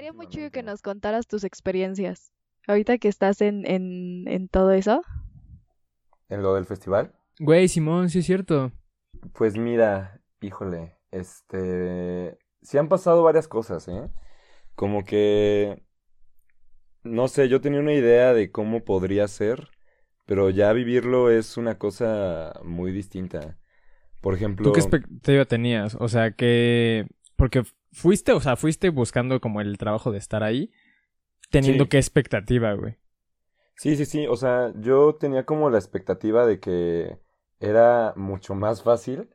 Estaría muy chido que nos contaras tus experiencias. Ahorita que estás en, en, en todo eso. ¿En lo del festival? Güey, Simón, sí es cierto. Pues mira, híjole, este... Sí han pasado varias cosas, ¿eh? Como que... No sé, yo tenía una idea de cómo podría ser, pero ya vivirlo es una cosa muy distinta. Por ejemplo... ¿Tú qué expectativa tenías? O sea, que... Porque fuiste, o sea, fuiste buscando como el trabajo de estar ahí, teniendo Sí. qué expectativa, güey. Sí, sí, sí, o sea, yo tenía como la expectativa de que era mucho más fácil,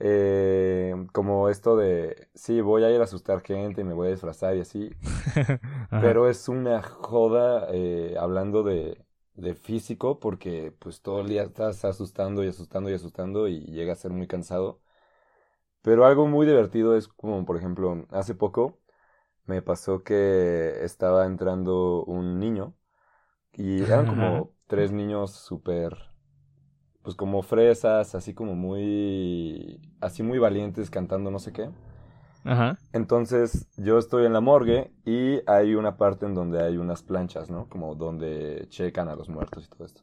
eh, como esto de, sí, voy a ir a asustar gente y me voy a disfrazar y así, pero es una joda eh, hablando de, de físico porque pues todo el día estás asustando y asustando y asustando y llega a ser muy cansado. Pero algo muy divertido es como, por ejemplo, hace poco me pasó que estaba entrando un niño y eran como tres niños súper, pues como fresas, así como muy, así muy valientes cantando no sé qué. Ajá. Entonces yo estoy en la morgue y hay una parte en donde hay unas planchas, ¿no? Como donde checan a los muertos y todo esto.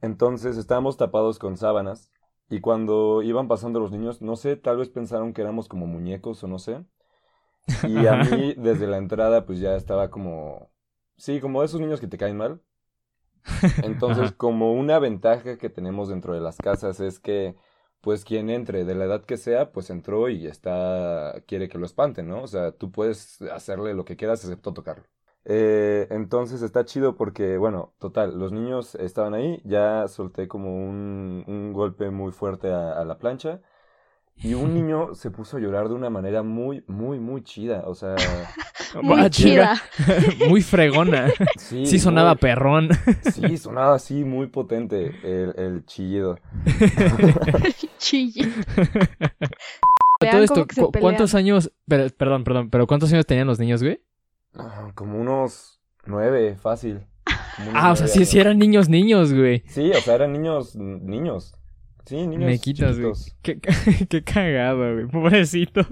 Entonces estábamos tapados con sábanas y cuando iban pasando los niños, no sé, tal vez pensaron que éramos como muñecos o no sé. Y a mí desde la entrada pues ya estaba como, sí, como de esos niños que te caen mal. Entonces como una ventaja que tenemos dentro de las casas es que pues quien entre, de la edad que sea, pues entró y está, quiere que lo espanten, ¿no? O sea, tú puedes hacerle lo que quieras excepto tocarlo. Eh, entonces está chido porque, bueno, total, los niños estaban ahí, ya solté como un, un golpe muy fuerte a, a la plancha y un niño se puso a llorar de una manera muy, muy, muy chida, o sea, Muy chida. Muy fregona. sí, Sí sonaba muy- perrón. sí, sonaba así muy potente el, el chillido. Chille. Todo Vean esto, ¿cuántos años? pero- perdón, perdón, pero ¿cuántos años tenían los niños, güey? Ah, Como unos nueve, fácil. Como unos Ah, o sea, sí, sí eran niños, niños, güey. Sí, o sea, eran niños, niños. Sí, niños Me quitas, güey. Qué, qué cagado, güey. Pobrecitos.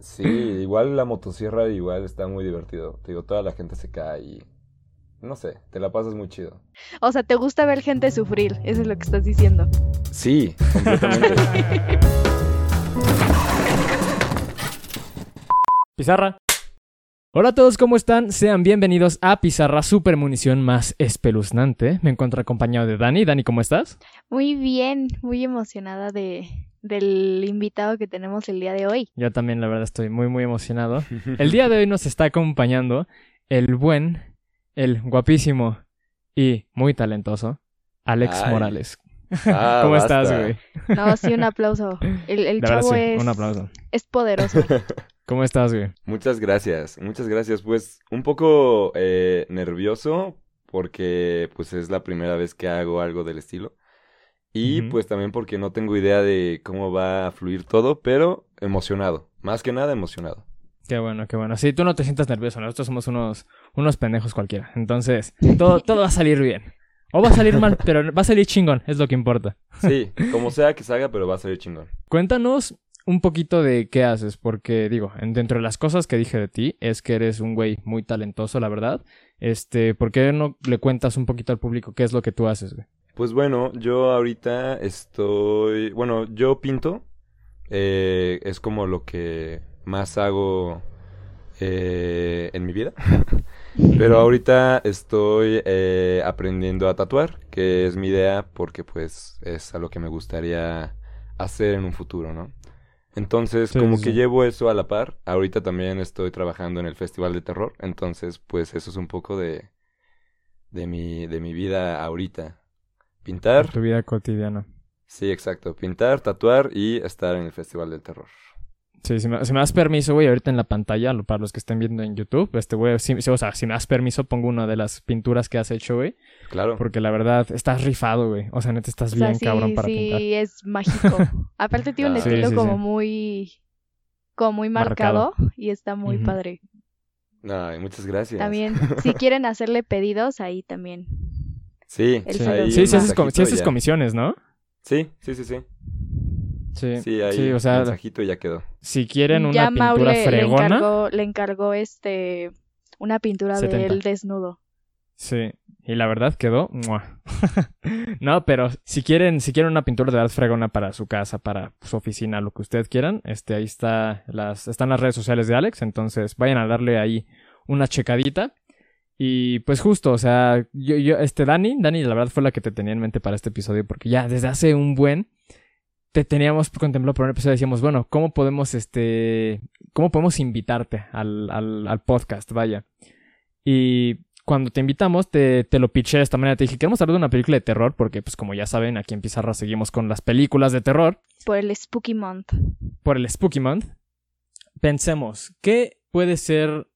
Sí, igual la motosierra igual está muy divertido. Te digo, toda la gente se cae y no sé, te la pasas muy chido. O sea, ¿te gusta ver gente sufrir? Eso es lo que estás diciendo. Sí, completamente. Pizarra. Hola a todos, ¿cómo están? Sean bienvenidos a Pizarra Super Munición más espeluznante. Me encuentro acompañado de Dani. Dani, ¿cómo estás? Muy bien, muy emocionada de, del invitado que tenemos el día de hoy. Yo también, la verdad, estoy muy, muy emocionado. El día de hoy nos está acompañando el buen, el guapísimo y muy talentoso Alex Ay. Morales. Ah, ¿Cómo basta. estás, güey? No, sí, un aplauso. El, el chavo sí, es, un aplauso. es poderoso. ¿Cómo estás, güey? Muchas gracias, muchas gracias. Pues un poco eh, nervioso porque pues es la primera vez que hago algo del estilo. Y pues también porque no tengo idea de cómo va a fluir todo, pero emocionado. Más que nada emocionado. Qué bueno, qué bueno. Sí, tú no te sientas nervioso. Nosotros somos unos, unos pendejos cualquiera. Entonces, todo, todo va a salir bien. O va a salir mal, pero va a salir chingón. Es lo que importa. Sí, como sea que salga, pero va a salir chingón. Cuéntanos un poquito de qué haces, porque digo, en- dentro de las cosas que dije de ti es que eres un güey muy talentoso, la verdad. Este, ¿por qué no le cuentas un poquito al público qué es lo que tú haces, güey? Pues bueno, yo ahorita estoy, bueno, yo pinto, eh, es como lo que más hago eh, en mi vida, pero ahorita estoy eh, aprendiendo a tatuar, que es mi idea porque pues es a lo que me gustaría hacer en un futuro, ¿no? Entonces, Sí, como sí, que llevo eso a la par, ahorita también estoy trabajando en el Festival de Terror, entonces pues eso es un poco de, de mi, de mi vida ahorita. Pintar, Tu vida cotidiana. sí, exacto. Pintar, tatuar y estar en el Festival del Terror. Sí, si me, si me das permiso, güey, ahorita en la pantalla, para los que estén viendo en YouTube, este güey, si, si- o sea, si me das permiso, pongo una de las pinturas que has hecho, güey, Claro. porque la verdad, estás rifado, güey. O sea, neta, estás O sea, bien sí, cabrón para sí, pintar. es mágico. Aparte tiene un. Sí, estilo sí, como sí. muy, como muy Marcado. marcado, y está muy padre. Ay, muchas gracias. También, si quieren hacerle pedidos, ahí también. Sí, Sí, sí, sí haces, com- sí comisiones, ¿no? Sí, sí, sí, sí. Sí, Sí, ahí sí, o sea, mensajito y ya quedó. si quieren una ya pintura le fregona, encargó, le encargó este una pintura de 70. él desnudo. sí, y la verdad quedó. no, pero si quieren, si quieren una pintura de verdad fregona para su casa, para su oficina, lo que ustedes quieran, este, ahí está las, están las redes sociales de Alex, entonces vayan a darle ahí una checadita. Y pues justo, o sea, yo, yo, este Dani, Dani la verdad fue la que te tenía en mente para este episodio, porque ya desde hace un buen te teníamos contemplado por un episodio, decíamos, bueno, ¿cómo podemos, este, cómo podemos invitarte al, al, al podcast? Vaya. Y cuando te invitamos, te, te lo pitché de esta manera, te dije, queremos hablar de una película de terror, porque pues como ya saben, aquí en Pizarra seguimos con las películas de terror Por el Spooky Month. por el Spooky Month, pensemos, ¿qué puede ser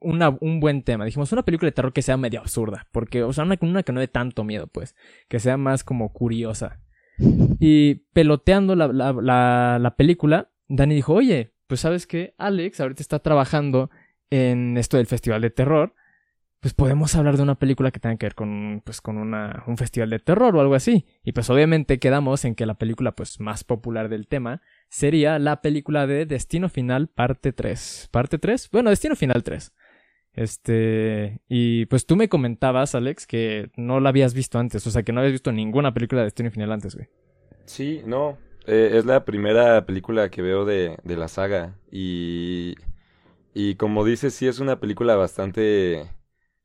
una- un buen tema? Dijimos, una película de terror que sea medio absurda, porque, o sea, una, una que no dé tanto miedo, pues, que sea más como curiosa. Y peloteando la, la, la, la película, Dani dijo, oye, pues sabes que Alex ahorita está trabajando en esto del festival de terror, pues podemos hablar de una película que tenga que ver con, pues, con una, un festival de terror o algo así. Y pues obviamente quedamos en que la película pues más popular del tema sería la película de Destino Final parte 3. ¿Parte 3? Bueno, Destino Final 3. Este, y pues tú me comentabas, Alex, que no la habías visto antes, o sea, que no habías visto ninguna película de Destino Final antes, güey. Sí, no. eh, es la primera película que veo de, de la saga. Y, y como dices, sí es una película bastante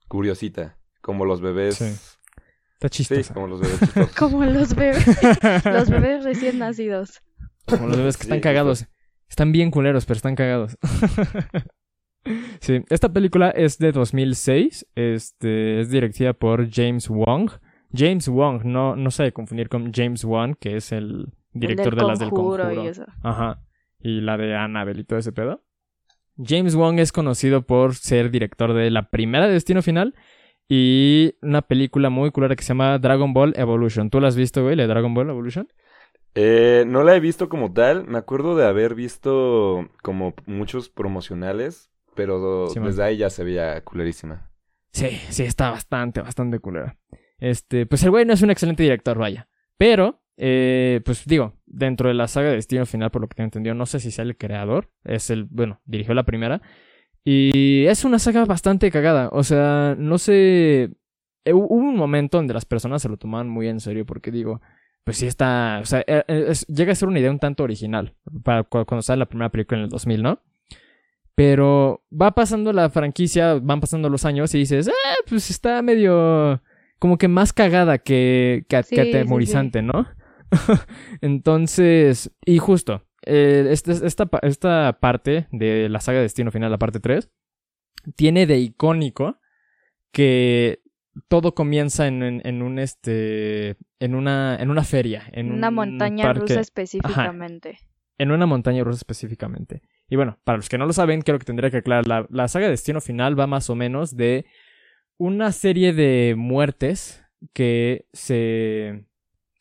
curiosita. Como los bebés. Sí. Está Sí, chistosa. como los bebés chistosos. Como los bebés, los bebés recién nacidos. Como los bebés que Sí, están cagados. Están bien culeros, pero están cagados. sí, esta película es de 2006. Este, es dirigida por James Wong. James Wong, no, no se debe confundir con James Wan, que es el director el de las del Conjuro. y eso. Ajá. Y la de Annabelle y todo ese pedo. James Wong es conocido por ser director de la primera de Destino Final y una película muy culera que se llama Dragon Ball Evolution. ¿Tú la has visto, güey, la de Dragon Ball Evolution? Eh, no la he visto como tal. Me acuerdo de haber visto como muchos promocionales. Pero Sí, man. desde ahí ya se veía culerísima. Sí, sí, está bastante, bastante culera. Este, pues el güey no es un excelente director, vaya. Pero, eh, pues digo, dentro de la saga de Destino Final, por lo que tengo entendido, no sé si sea el creador. Es el, bueno, dirigió la primera. Y es una saga bastante cagada. O sea, no sé. eh, Hubo un momento donde las personas se lo tomaban muy en serio, porque digo, pues sí está. O sea, eh, eh, es- llega a ser una idea un tanto original. Para cu- cuando sale la primera película en el 2000, ¿no? Pero va pasando la franquicia, van pasando los años y dices, ah, pues está medio como que más cagada que, que, Sí, que sí, atemorizante, ¿no? Entonces, y justo, eh, este- esta, pa- esta parte de la saga Destino Final, la parte 3, tiene de icónico que todo comienza en, en, en un este en una en una feria en Una un montaña parque rusa específicamente. en una montaña rusa específicamente. Y bueno, para los que no lo saben, creo que tendría que aclarar, la, saga Destino Final va más o menos de una serie de muertes que se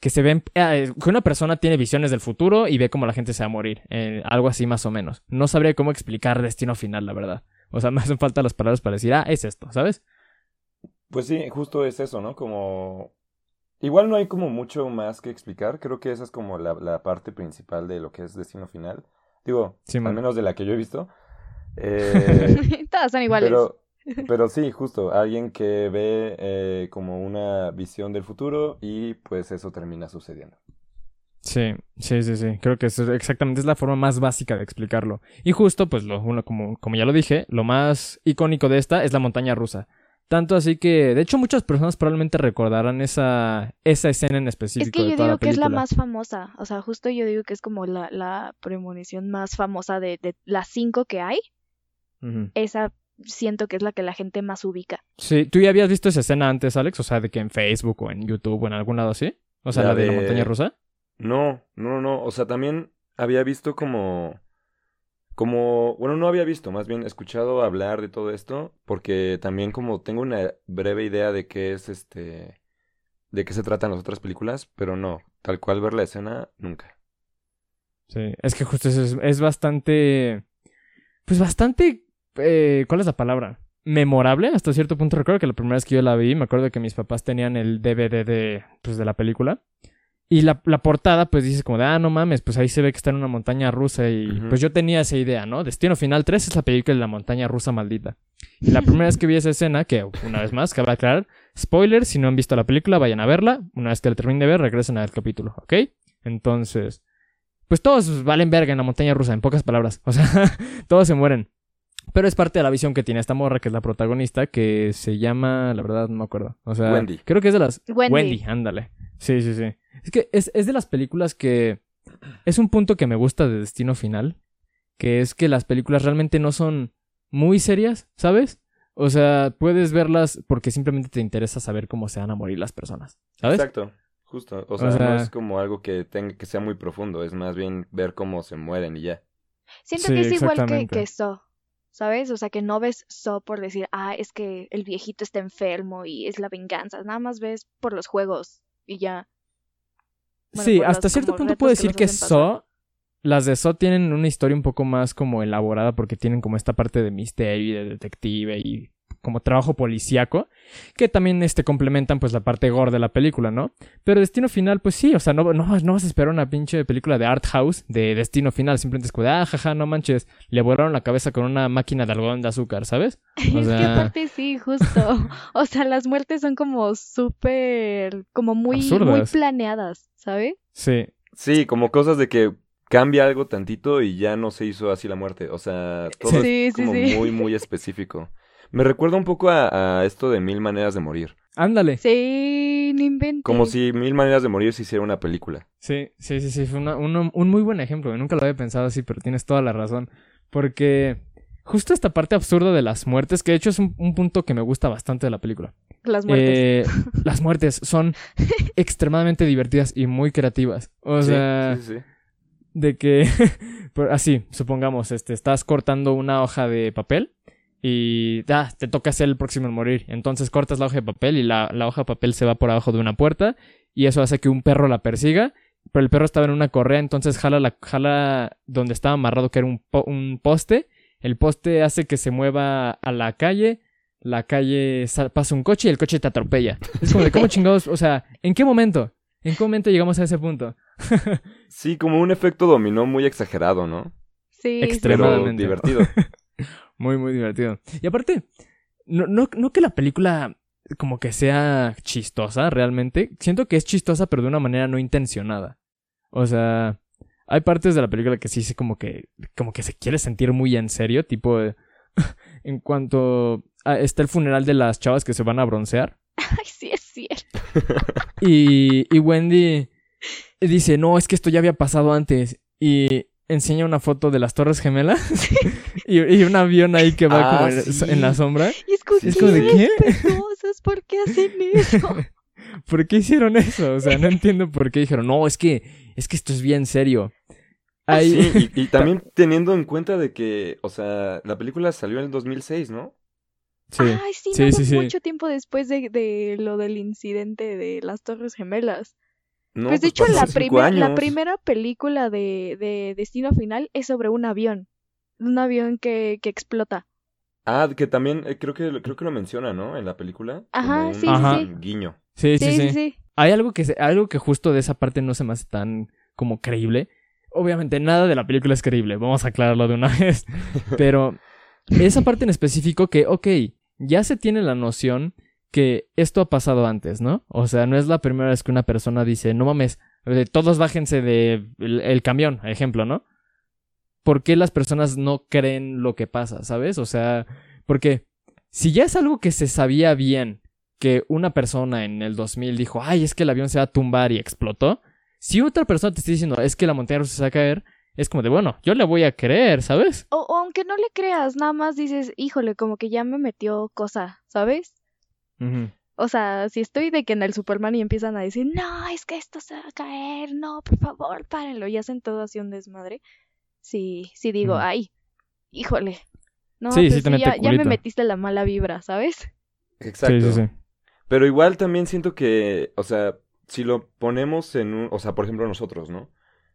que se ven eh, que una persona tiene visiones del futuro y ve cómo la gente se va a morir, eh, algo así más o menos. No sabría cómo explicar Destino Final, la verdad. O sea, me hacen falta las palabras para decir, ah, es esto, ¿sabes? Pues sí, justo es eso, ¿no? Como... Igual no hay como mucho más que explicar. Creo que esa es como la parte principal de lo que es Destino Final. Digo, Sí, al man. menos de la que yo he visto. Eh, Todas son iguales. Pero, pero sí, justo, alguien que ve eh, como una visión del futuro y pues eso termina sucediendo. Sí, sí, sí, sí. Creo que eso exactamente es la forma más básica de explicarlo. Y justo, pues, lo, uno, como, como ya lo dije, lo más icónico de esta es la montaña rusa. Tanto así que, de hecho, muchas personas probablemente recordarán esa, esa escena en específico Es que de yo toda digo que es la más famosa. O sea, justo yo digo que es como la, la premonición más famosa de, de las cinco que hay. Esa siento que es la que la gente más ubica. Sí, ¿tú ya habías visto esa escena antes, Alex? O sea, de que en Facebook o en YouTube o en algún lado así. O sea, La la, de la de- montaña rusa. No, no, no, o sea, también había visto como, como, bueno, no había visto, más bien escuchado hablar de todo esto, porque también como tengo una breve idea de qué es este, de qué se tratan las otras películas, pero no, tal cual ver la escena, nunca. Sí, es que justo es, es bastante. Pues bastante. eh, ¿Cuál es la palabra? Memorable hasta cierto punto. Recuerdo que la primera vez que yo la vi, me acuerdo que mis papás tenían el DVD de, pues, de la película. Y la, la portada, pues dices como de, ah, no mames, pues ahí se ve que está en una montaña rusa. Y Ujú. pues yo tenía esa idea, ¿no? Destino Final 3 es la película de la montaña rusa maldita. Y la primera vez que vi esa escena, que una vez más, cabe aclarar, spoiler, si no han visto la película, vayan a verla. Una vez que la terminen de ver, regresen al capítulo, ¿ok? Entonces, pues todos valen verga en la montaña rusa, en pocas palabras. O sea, todos se mueren. Pero es parte de la visión que tiene esta morra, que es la protagonista, que se llama, la verdad, no me acuerdo. O sea, Wendy. creo que es de las... Wendy. ándale. Sí, sí, sí. Es que es, es de las películas que... Es un punto que me gusta de Destino Final, que es que las películas realmente no son muy serias, ¿sabes? O sea, puedes verlas porque simplemente te interesa saber cómo se van a morir las personas, ¿sabes? Exacto, justo. O sea, sea- no es como algo que tenga que sea muy profundo, es más bien ver cómo se mueren y ya. Siento Sí, que es igual que, que So, ¿sabes? O sea, que no ves So por decir, ah, es que el viejito está enfermo y es la venganza. Nada más ves por los juegos y ya. Bueno, sí, por hasta cierto punto puedo decir que. So, las de So tienen una historia un poco más como elaborada porque tienen como esta parte de misterio y de detective y como trabajo policíaco, que también este, complementan pues la parte gore de la película, ¿no? Pero Destino Final, pues sí, o sea, no, no, no vas a esperar una pinche película de art house de Destino Final, simplemente es como de, ah, jaja, no manches, le volaron la cabeza con una máquina de algodón de azúcar, ¿sabes? O es que aparte sí, justo. O sea, las muertes son como súper, como muy, muy planeadas, ¿sabes? Sí, Sí, como cosas de que cambia algo tantito y ya no se hizo así la muerte. O sea, todo Sí, es sí, como sí. muy, muy específico. Me recuerda un poco a, a esto de Mil Maneras de Morir. ándale. Sí, no inventes. Como si Mil Maneras de Morir se hiciera una película. Sí, sí, sí, sí, fue una- uno- un muy buen ejemplo. Nunca lo había pensado así, pero tienes toda la razón. Porque justo esta parte absurda de las muertes, que de hecho es un, un punto que me gusta bastante de la película. Las muertes. Eh, las muertes son extremadamente divertidas y muy creativas. O Sí, sea, sí, sí, sí. de que, así, supongamos, este, estás cortando una hoja de papel y ah, te toca ser el próximo en morir. Entonces cortas la hoja de papel y la, la hoja de papel se va por abajo de una puerta y eso hace que un perro la persiga. Pero el perro estaba en una correa, entonces jala, la, jala donde estaba amarrado, que era un, po- un poste. El poste hace que se mueva a la calle. La calle sa- pasa un coche y el coche te atropella. Es como de cómo chingados, o sea, ¿en qué momento? ¿En qué momento llegamos a ese punto? Sí, como un efecto dominó muy exagerado, ¿no? sí, Pero Extremadamente. divertido. Muy, muy divertido. Y aparte, no, no, no que la película como que sea chistosa realmente. Siento que es chistosa, pero de una manera no intencionada. O sea, hay partes de la película que sí se como que, como que se quiere sentir muy en serio, tipo, en cuanto a- está el funeral de las chavas que se van a broncear. Ay, sí, es cierto. Y, y Wendy dice, no, es que esto ya había pasado antes. Y enseña una foto de las Torres Gemelas y, y un avión ahí que va Ah, como en, sí. en la sombra. Y es como, Sí, es como de, ¿qué? respetuosos, ¿Por qué hacen eso? ¿Por qué hicieron eso? O sea, no entiendo por qué dijeron, no, es que, es que esto es bien serio. Ahí, Sí, y, y también teniendo en cuenta de que, o sea, la película salió en el 2006, ¿no? sí. Ay, sí, Sí, no sí, sí. mucho tiempo después de, de lo del incidente de las Torres Gemelas. No, pues de hecho, pasó la, primer- la primera película de, de Destino Final es sobre un avión. Un avión que, que explota. Ah, que también eh, creo que creo que lo menciona, ¿no? En la película. Ajá, sí, sí, un sí. guiño. Sí, sí, Sí, sí, sí, sí. Hay algo que, se- algo que justo de esa parte no se me hace tan como creíble. Obviamente nada de la película es creíble, vamos a aclararlo de una vez. Pero esa parte en específico que, ok, ya se tiene la noción que esto ha pasado antes, ¿no? O sea, no es la primera vez que una persona dice, no mames, todos bájense del el, el camión, ejemplo, ¿no? ¿Por qué las personas no creen lo que pasa, ¿sabes? O sea, porque si ya es algo que se sabía bien, que una persona en el 2000 dijo, ay, es que el avión se va a tumbar y explotó, si otra persona te está diciendo, es que la montaña rusa se va a caer, es como de, bueno, yo le voy a creer, ¿sabes? O, o aunque no le creas, nada más dices, híjole, como que ya me metió cosa, ¿sabes? O sea, si estoy de que en el Superman y empiezan a decir, no, es que esto se va a caer, no, por favor, párenlo, y hacen todo así un desmadre. Sí, sí digo, ay, híjole. No, Sí, sí pues te ya, ya me metiste la mala vibra, ¿sabes? Exacto. Sí, sí, sí. Pero igual también siento que, o sea, si lo ponemos en un, o sea, por ejemplo nosotros, ¿no?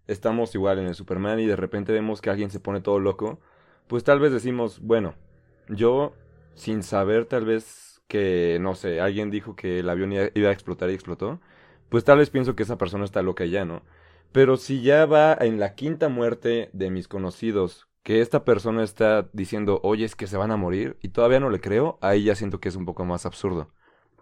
Estamos igual en el Superman y de repente vemos que alguien se pone todo loco, pues tal vez decimos, bueno, yo sin saber tal vez que, no sé, alguien dijo que el avión iba iba a explotar y explotó, pues tal vez pienso que esa persona está loca ya, ¿no? Pero si ya va en la quinta muerte de mis conocidos, que esta persona está diciendo, oye, es que se van a morir, y todavía no le creo, ahí ya siento que es un poco más absurdo.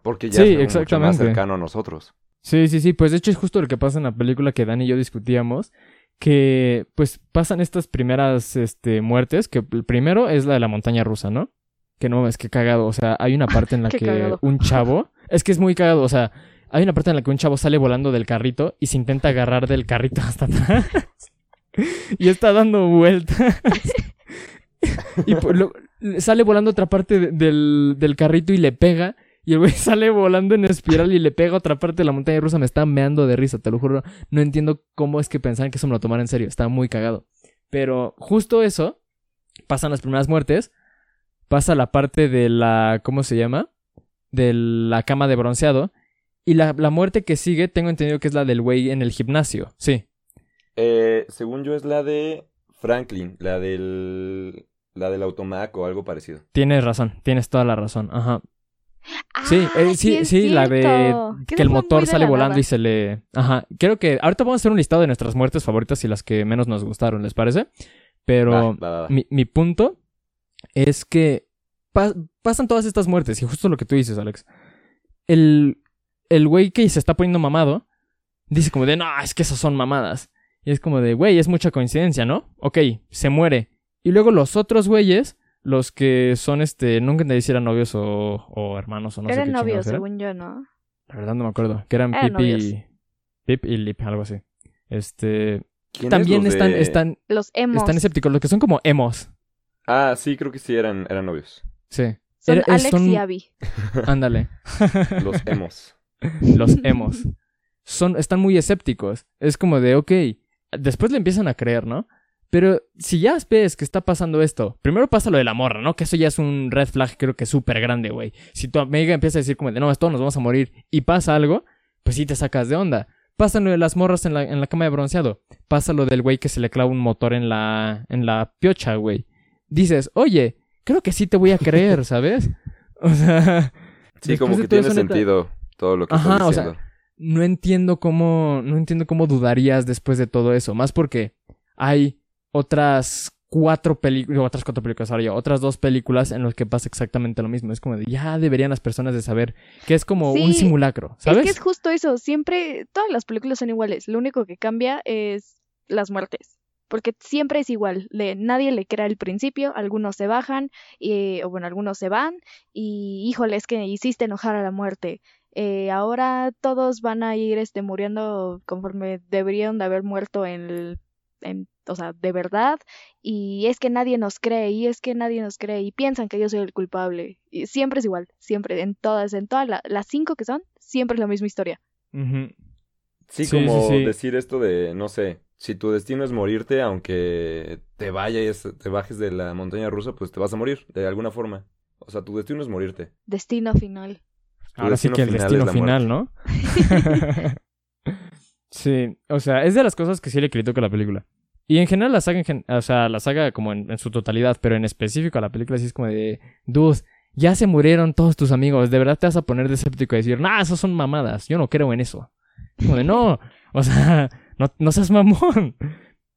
Porque ya Sí, es mucho más exactamente. cercano a nosotros. Sí, sí, sí, pues de hecho es justo lo que pasa en la película que Dani y yo discutíamos, que pues pasan estas primeras este, muertes, que el primero es la de la montaña rusa, ¿no? Que no, es que cagado, o sea, hay una parte en la que cagado. un chavo, es que es muy cagado, o sea, hay una parte en la que un chavo sale volando del carrito y se intenta agarrar del carrito hasta atrás y está dando vueltas. y lo- sale volando otra parte de- del, del carrito y le pega. Y el güey sale volando en espiral y le pega otra parte de la montaña rusa. Me está meando de risa, te lo juro. No entiendo cómo es que pensaban que eso me lo tomaran en serio. Estaba muy cagado. Pero justo eso, pasan las primeras muertes. Pasa la parte de la. ¿Cómo se llama? De la cama de bronceado. Y la, la muerte que sigue, tengo entendido que es la del güey en el gimnasio. Sí. Eh, según yo es la de Franklin, la del... La del automac o algo parecido. Tienes razón, tienes toda la razón. Ajá. Sí, Ah, eh, sí, sí, la de que el motor sale la volando nada. y se le... Ajá, creo que ahorita vamos a hacer un listado de nuestras muertes favoritas y las que menos nos gustaron, ¿les parece? Pero Va, va, va, va. mi, mi punto es que pa- pasan todas estas muertes y justo lo que tú dices, Alex. El, el güey que se está poniendo mamado dice como de, no, es que esas son mamadas. Y es como de, güey, es mucha coincidencia, ¿no? Ok, se muere. Y luego los otros güeyes, los que son, este, nunca entendí si eran novios o, o hermanos o no sé Eran qué novios, según yo, ¿no? La verdad no me acuerdo. Que eran Eran Pip y... Pip y Lip, algo así. Este... ¿Quiénes También los están, de- están, Los emos. están escépticos, los que son como emos. Ah, sí, creo que sí eran, eran novios. Sí. Son Era- Alex son- y Abby. Ándale. Los emos. Los emos. Son, están muy escépticos. Es como de, ok, después le empiezan a creer, ¿no? Pero si ya ves que está pasando esto, primero pasa lo de la morra, ¿no? Que eso ya es un red flag, creo que súper grande, güey. Si tu amiga empieza a decir como de, no, esto nos vamos a morir, y pasa algo, pues sí te sacas de onda. Pasa lo de las morras en la, en la cama de bronceado. Pasa lo del güey que se le clava un motor en la, en la piocha, güey. Dices, oye, creo que sí te voy a creer, ¿sabes? O sea... Sí, como que tiene neta- sentido todo lo que Ajá, estás o sea, no entiendo cómo no entiendo cómo dudarías después de todo eso más porque hay otras cuatro películas otras cuatro películas ahora yo otras dos películas en las que pasa exactamente lo mismo es como de ya deberían las personas de saber que es como un simulacro Es sabes que es justo eso. Siempre, todas las películas son iguales. Lo único que cambia es las muertes. Porque siempre es igual. Le, nadie le crea al principio. Algunos se bajan. Y, o bueno, algunos se van. Y híjole, es que hiciste enojar a la muerte. Eh, ahora todos van a ir este, muriendo conforme deberían de haber muerto en, el- en, o sea, de verdad. Y es que nadie nos cree. Y es que nadie nos cree. Y piensan que yo soy el culpable. Y siempre es igual. Siempre. En todas, en todas la- las cinco que son, siempre es la misma historia. Sí, Sí, como sí, sí. decir esto de, no sé, si tu destino es morirte, aunque te vayas, te bajes de la montaña rusa, pues te vas a morir, de alguna forma. O sea, tu destino es morirte. Destino final. Ahora sí que el final destino final no sí o sea es de las cosas que sí le critico a la película. Y en general la saga en gen- o sea la saga como en, en su totalidad pero en específico a la película sí es como de dude ya se murieron todos tus amigos de verdad te vas a poner de escéptico y decir nah esos son mamadas yo no creo en eso como de no o sea no, no seas mamón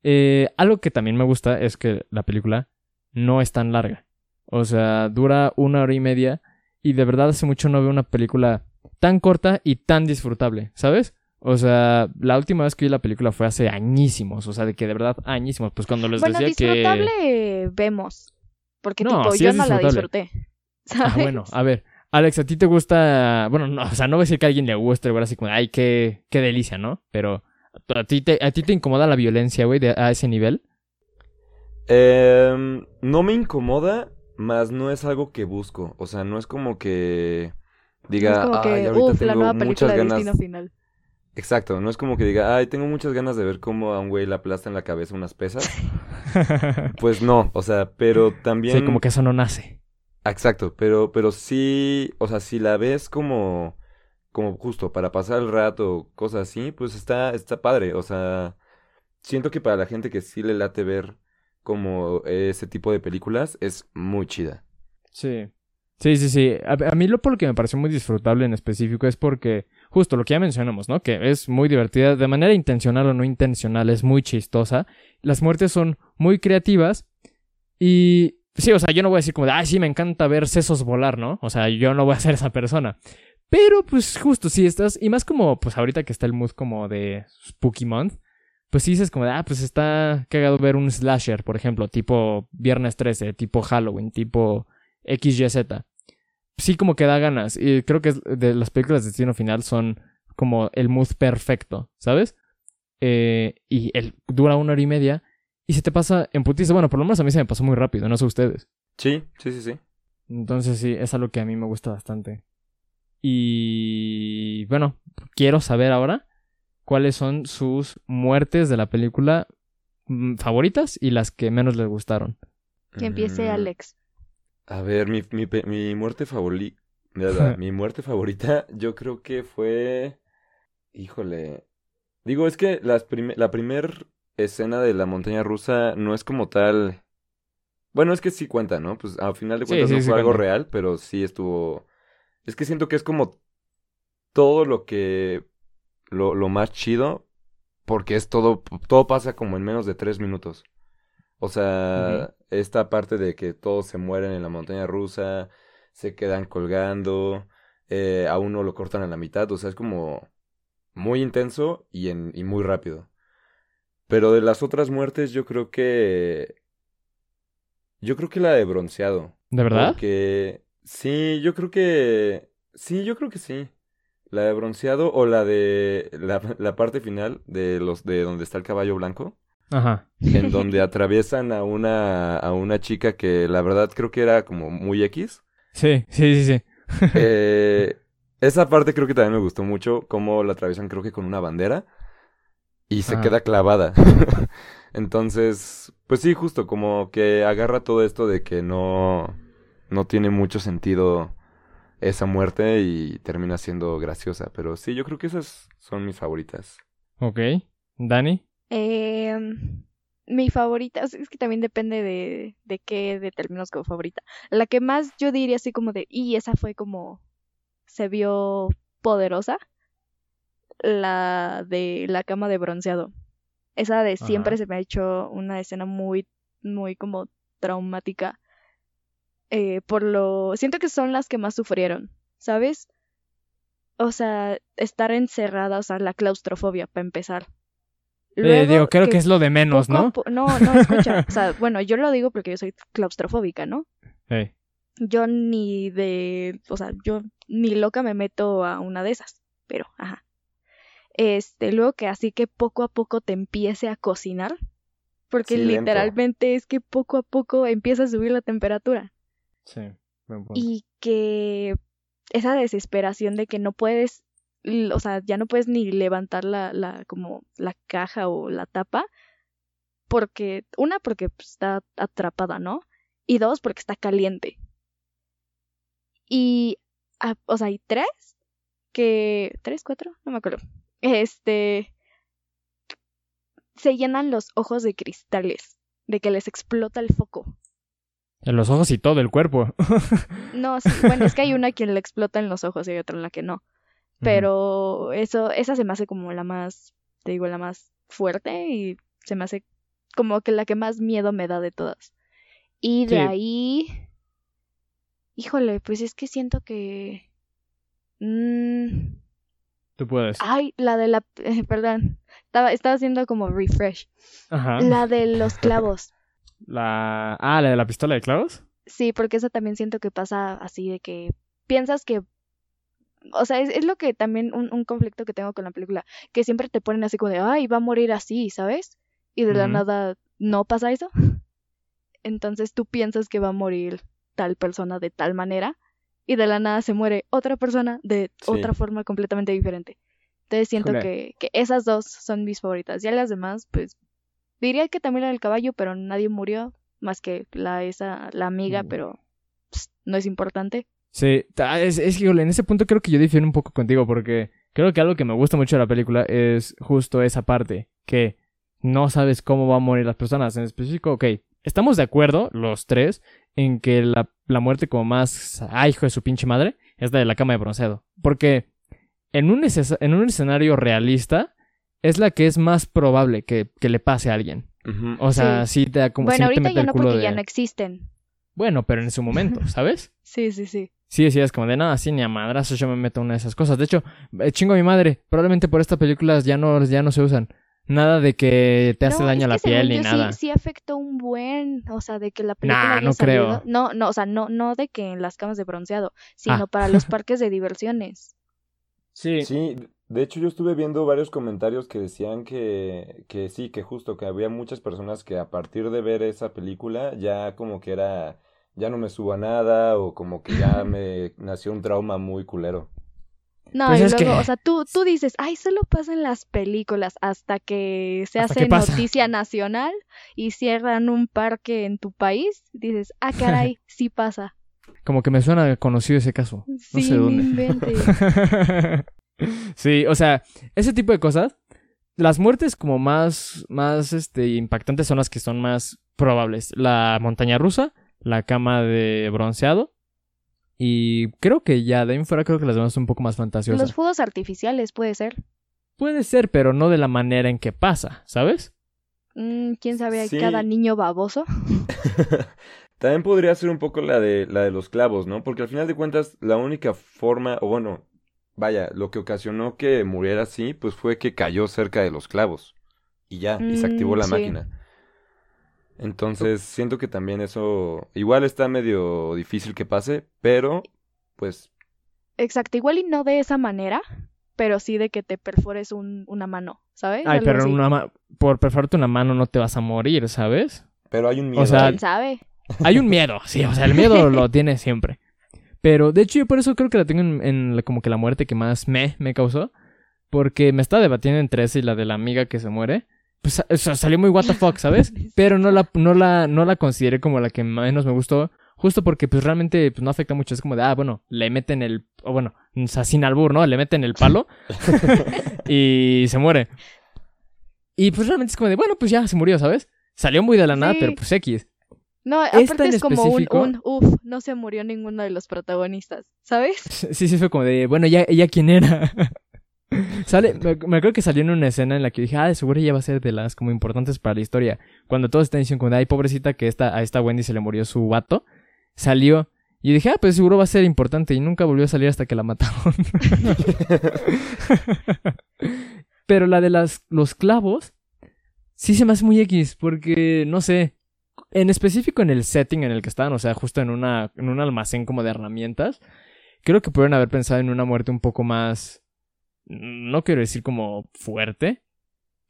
Eh, algo que también me gusta es que la película no es tan larga. O sea dura una hora y media y de verdad hace mucho no veo una película tan corta y tan disfrutable, ¿sabes? O sea, la última vez que vi la película fue hace añísimos, o sea, de que de verdad añísimos, pues cuando les bueno, decía disfrutable que... vemos. Porque No, tipo, sí yo es no la disfrutable. disfruté. Ah, bueno, a ver, Alex, ¿a ti te gusta...? Bueno, no, o sea, no voy a decir que a alguien le guste, güey, así como, ay, qué, qué delicia, ¿no? Pero, ¿a ti te, a ti te incomoda la violencia, güey, de- a ese nivel? Em, no me incomoda, más no es algo que busco. O sea, no es como que diga, es como ay, que, ahorita la tengo nueva muchas de ganas. Final. Exacto, no es como que diga, ay, tengo muchas ganas de ver cómo a un güey le aplasta en la cabeza unas pesas. Pues no, o sea, pero también. sí, como que eso no nace. Exacto, pero, pero sí, o sea, si la ves como, como justo para pasar el rato, cosas así, pues está, está padre. O sea, siento que para la gente que sí le late ver como ese tipo de películas, es muy chida. Sí. Sí, sí, sí. A, mí lo por lo que me pareció muy disfrutable en específico es porque, justo lo que ya mencionamos, ¿no? Que es muy divertida, de manera intencional o no intencional, es muy chistosa. Las muertes son muy creativas y... Sí, o sea, yo no voy a decir como de, ay, sí, me encanta ver sesos volar, ¿no? O sea, yo no voy a ser esa persona. Pero, pues, justo, si estás... Y más como, pues, ahorita que está el mood como de Spooky Month, pues sí dices como de, ah, pues está cagado ver un slasher, por ejemplo, tipo Viernes 13, tipo Halloween, tipo XYZ sí como que da ganas. Y creo que de las películas de Destino Final son como el mood perfecto, ¿sabes? Eh, y el, dura una hora y media y se te pasa en putiza. Bueno, por lo menos a mí se me pasó muy rápido, no sé ustedes. Sí, sí, sí, sí. Entonces sí, es algo que a mí me gusta bastante. Y bueno, quiero saber ahora cuáles son sus muertes de la película mm, favoritas y las que menos les gustaron. Que empiece Mm, Alex. A ver, mi, mi, muerte favorita. mi muerte favorita, yo creo que fue. Híjole. Digo, es que las prime- la primer escena de la montaña rusa no es como tal. Bueno, es que sí cuenta, ¿no? Pues al final de cuentas sí, no sí fue algo cuenta. real, pero sí estuvo. Es que siento que es como todo lo que. Lo, lo más chido. Porque es todo. Todo pasa como en menos de tres minutos. O sea, esta parte de que todos se mueren en la montaña rusa, se quedan colgando, eh, a uno lo cortan a la mitad, o sea, es como muy intenso y, en, y muy rápido. Pero de las otras muertes yo creo que... Yo creo que la de bronceado. ¿De verdad? Porque sí, yo creo que... Sí, yo creo que sí. La de bronceado o la de la, la parte final de los de donde está el caballo blanco Ajá. en donde atraviesan a una, a una chica que la verdad creo que era como muy X. Sí, sí, sí, sí. Eh, esa parte creo que también me gustó mucho, cómo la atraviesan creo que con una bandera y se queda clavada. Entonces, pues sí, justo como que agarra todo esto de que no, no tiene mucho sentido esa muerte y termina siendo graciosa. Pero sí, yo creo que esas son mis favoritas. Ok. Dani. Em, mi favorita, es es que también depende de, de qué determinos como favorita. La que más yo diría así como de, y esa fue como, se vio poderosa, la de la cama de bronceado. Esa de siempre Ajá. se me ha hecho una escena muy, muy como traumática. Eh, por lo, siento que son las que más sufrieron, ¿sabes? O sea, estar encerrada, o sea, la claustrofobia, para empezar. Eh, Luego digo, creo que es lo de menos, poco ¿no? no, no, escucha. O sea, bueno, yo lo digo porque yo soy claustrofóbica, ¿no? Yo ni de, o sea, yo ni loca me meto a una de esas, pero, ajá. Este, luego que así que poco a poco te empiece a cocinar, porque Sí, lento. literalmente es que poco a poco empieza a subir la temperatura Y que esa desesperación de que no puedes, o sea, ya no puedes ni levantar la, la, como la caja o la tapa, porque, una, porque pues, está atrapada, ¿no? Y dos, porque está caliente. Y, ah, o sea, y tres, que, tres, cuatro, no me acuerdo. Este, se llenan los ojos de cristales, de que les explota el foco. En los ojos y todo el cuerpo. No, sí, bueno, es que hay una a quien le explota en los ojos y hay otra en la que no. Pero eso, esa se me hace como la más, te digo, la más fuerte y se me hace como que la que más miedo me da de todas. Y de Sí. ahí, híjole, pues es que siento que... mm, Tú puedes. ay, la de la... eh, perdón, estaba, estaba haciendo como refresh. Ajá. La de los clavos. La... Ah, la de la pistola de clavos. Sí, porque eso también siento que pasa así de que piensas que, o sea, es, es lo que también un, un conflicto que tengo con la película, que siempre te ponen así como de, ay, va a morir así, ¿sabes? Y de la nada no pasa eso. Entonces tú piensas que va a morir tal persona de tal manera y de la nada se muere otra persona de Sí. otra forma completamente diferente. Entonces siento que, que esas dos son mis favoritas. Ya las demás, pues diría que también la del caballo, pero nadie murió más que la esa la amiga, Mm. pero pues, no es importante. Sí, es, es que en ese punto creo que yo difiero un poco contigo porque creo que algo que me gusta mucho de la película es justo esa parte, que no sabes cómo van a morir las personas. En específico, ok, estamos de acuerdo, los tres, en que la, la muerte como más, ay, hijo de su pinche madre, es la de la cama de bronceado. Porque en un, en un escenario realista, es la que es más probable que, que le pase a alguien. O sea, sí, te da como sí bueno, ahorita mete ya el no porque de- ya no existen. Bueno, pero en su momento, ¿sabes? Sí, sí, sí. Sí, decías como de nada, así ni a madrazos yo me meto una de esas cosas. De hecho, eh, chingo a mi madre. Probablemente por estas películas ya no, ya no se usan. Nada de que te hace No, daño a es la piel ni nada. Sí, sí afectó un buen, o sea, de que la película Nah, no creo. No, no, o sea, no, no de que en las camas de bronceado, sino Ah. para los parques de diversiones. Sí. Sí, de hecho yo estuve viendo varios comentarios que decían que, que sí, que justo, que había muchas personas que a partir de ver esa película ya como que era, ya no me subo a nada o como que ya me nació un trauma muy culero. No, Pues y luego, que- o sea, tú, tú dices, ay, solo pasa en las películas hasta que se Hasta hace que noticia nacional y cierran un parque en tu país. Dices, ah, caray, sí pasa. Como que me suena conocido ese caso. Sí, sé dónde. sí, o sea, ese tipo de cosas. Las muertes como más, más este, impactantes son las que son más probables. La montaña rusa, la cama de bronceado. Y creo que ya de ahí en fuera creo que las demás son un poco más fantasiosas. Los fuegos artificiales, puede ser. Puede ser, pero no de la manera en que pasa, ¿sabes? Mm, ¿Quién sabe? Hay Sí. cada niño baboso. También podría ser un poco la de, la de los clavos, ¿no? Porque al final de cuentas, la única forma, o bueno, vaya, lo que ocasionó que muriera así, pues fue que cayó cerca de los clavos. Y ya, y se activó Mm, la sí. máquina. Entonces, siento que también eso, igual está medio difícil que pase, pero, pues, Exacto, igual y no de esa manera, pero sí de que te perfores un, una mano, ¿sabes? Ay, Algo pero una ma- por perforarte una mano no te vas a morir, ¿sabes? pero hay un miedo. sea, ahí. ¿Quién sabe? Hay un miedo, sí, o sea, el miedo lo tiene siempre. Pero de hecho yo por eso creo que la tengo en, en la- como que la muerte que más me, me causó. Porque me estaba debatiendo entre esa y la de la amiga que se muere. Pues o sea, salió muy what the fuck, ¿sabes? Pero no la, no la, no la consideré como la que menos me gustó. Justo porque pues realmente pues, no afecta mucho. Es como de, ah, bueno, le meten el, o bueno, o sea, sin albur, ¿no? Le meten el palo y se muere. Y pues realmente es como de, bueno, pues ya se murió, ¿sabes? Salió muy de la nada, Sí. pero pues X. No, aparte es como un, uff, no se murió ninguno de los protagonistas, ¿sabes? Sí, sí, fue como de, bueno, ¿ella, ella quién era? Sale, me, me acuerdo que salió en una escena en la que dije, ah, de seguro ella va a ser de las como importantes para la historia. Cuando todos están diciendo como ay, pobrecita que esta, a esta Wendy se le murió su vato, salió. Y dije, ah, pues seguro va a ser importante. Y nunca volvió a salir hasta que la mataron. Pero la de las, los clavos, sí se me hace muy X, porque, no sé, en específico en el setting en el que estaban, o sea, justo en, una, en un almacén como de herramientas, creo que pudieron haber pensado en una muerte un poco más, no quiero decir como fuerte,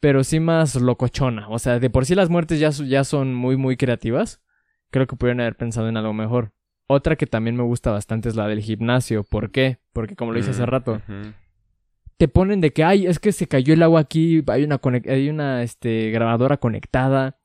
pero sí más locochona. O sea, de por sí las muertes ya, ya son muy, muy creativas. Creo que pudieron haber pensado en algo mejor. Otra que también me gusta bastante es la del gimnasio. ¿Por qué? Porque como lo hice hace Mm, rato, te ponen de que, ay, es que se cayó el agua aquí, hay una, hay una este, grabadora conectada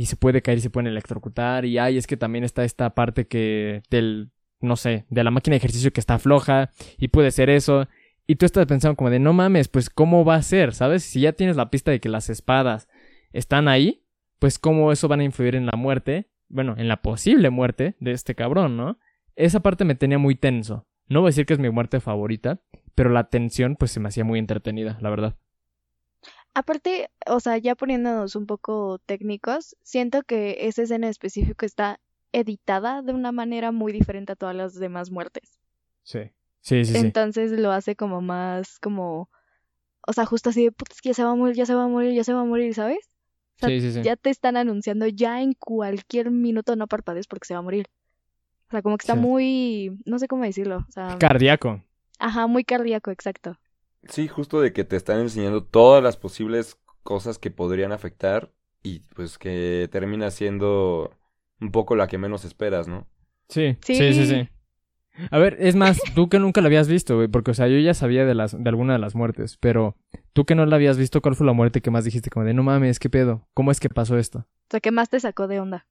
y se puede caer y se pueden electrocutar y, ay, es que también está esta parte que del, no sé, de la máquina de ejercicio que está floja y puede ser eso. Y tú estás pensando como de, no mames, pues cómo va a ser, ¿sabes? Si ya tienes la pista de que las espadas están ahí, pues cómo eso van a influir en la muerte, bueno, en la posible muerte de este cabrón, ¿no? Esa parte me tenía muy tenso. No voy a decir que es mi muerte favorita, pero la tensión pues se me hacía muy entretenida, la verdad. Aparte, o sea, ya poniéndonos un poco técnicos, siento que esa escena en específico está editada de una manera muy diferente a todas las demás muertes. Sí. Sí, sí, sí. Entonces lo hace como más, como, o sea, justo así de, que ya se va a morir, ya se va a morir, ya se va a morir, ¿sabes? O sea, Sí, sí, sí. ya te están anunciando ya en cualquier minuto no parpadees porque se va a morir. O sea, como que está muy, no sé cómo decirlo, o sea, Cardíaco. ajá, muy cardíaco, exacto. Sí, justo de que te están enseñando todas las posibles cosas que podrían afectar y pues que termina siendo un poco la que menos esperas, ¿no? Sí, sí, sí, sí. Sí. A ver, es más, tú que nunca la habías visto, güey, porque, o sea, yo ya sabía de las, de alguna de las muertes, pero tú que no la habías visto, ¿cuál fue la muerte que más dijiste? Como de, no mames, ¿qué pedo? ¿Cómo es que pasó esto? O sea, ¿qué más te sacó de onda?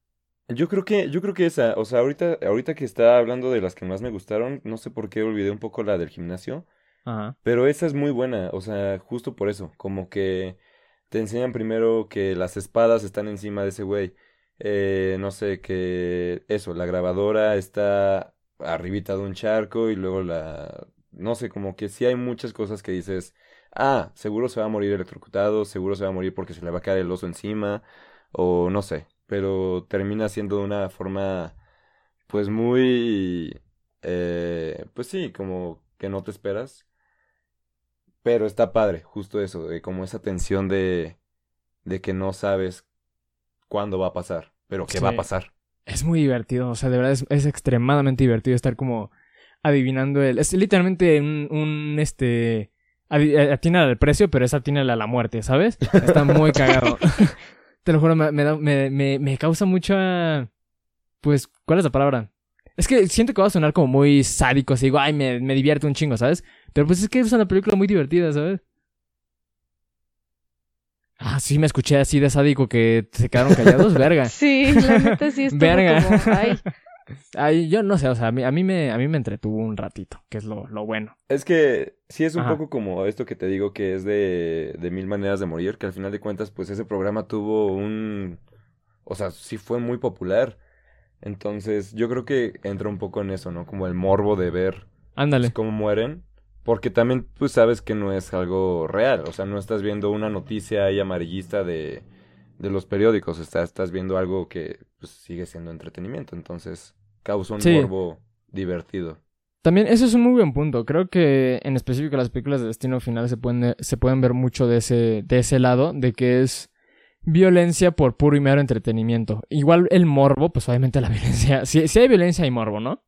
Yo creo que, yo creo que esa, o sea, ahorita, ahorita que está hablando de las que más me gustaron, no sé por qué olvidé un poco la del gimnasio, Ajá. pero esa es muy buena, o sea, justo por eso, como que te enseñan primero que las espadas están encima de ese güey. eh, no sé, que eso, la grabadora está arribita de un charco y luego la, no sé, como que sí hay muchas cosas que dices, ah, seguro se va a morir electrocutado, seguro se va a morir porque se le va a caer el oso encima, o no sé, pero termina siendo de una forma, pues muy, eh, pues sí, como que no te esperas. Pero está padre, justo eso, de como esa tensión de, de que no sabes cuándo va a pasar, pero qué va a pasar. Es muy divertido, o sea, de verdad es, es extremadamente divertido estar como adivinando el... Es literalmente un, un este... eh, Atina al precio, pero es atina a la muerte, ¿sabes? Está muy cagado. Te lo juro, me, me, me, me causa mucha... Pues, ¿cuál es la palabra? Es que siento que va a sonar como muy sádico, así digo, ay, me, me divierte un chingo, ¿sabes? Pero pues es que es una película muy divertida, ¿sabes? Ah, sí, me escuché así de sádico que se quedaron callados, verga. Sí, la neta sí estuvo Verga. como, ay, Ay, yo no sé, o sea, a mí, a mí me, a mí me entretuvo un ratito, que es lo, lo bueno. Es que sí es un Ajá. poco como esto que te digo que es de, de mil maneras de morir, que al final de cuentas, pues ese programa tuvo un... O sea, sí fue muy popular. Entonces, yo creo que entra un poco en eso, ¿no? Como el morbo de ver Ándale. pues, cómo mueren. Porque también, pues, sabes que no es algo real. O sea, no estás viendo una noticia ahí amarillista de, de los periódicos. Estás, estás viendo algo que, pues, sigue siendo entretenimiento. Entonces, causa un Sí. morbo divertido. También, eso es un muy buen punto. Creo que en específico las películas de Destino Final se pueden, se pueden ver mucho de ese, de ese lado, de que es violencia por puro y mero entretenimiento. Igual el morbo, pues obviamente la violencia, si, si hay violencia hay morbo, ¿no?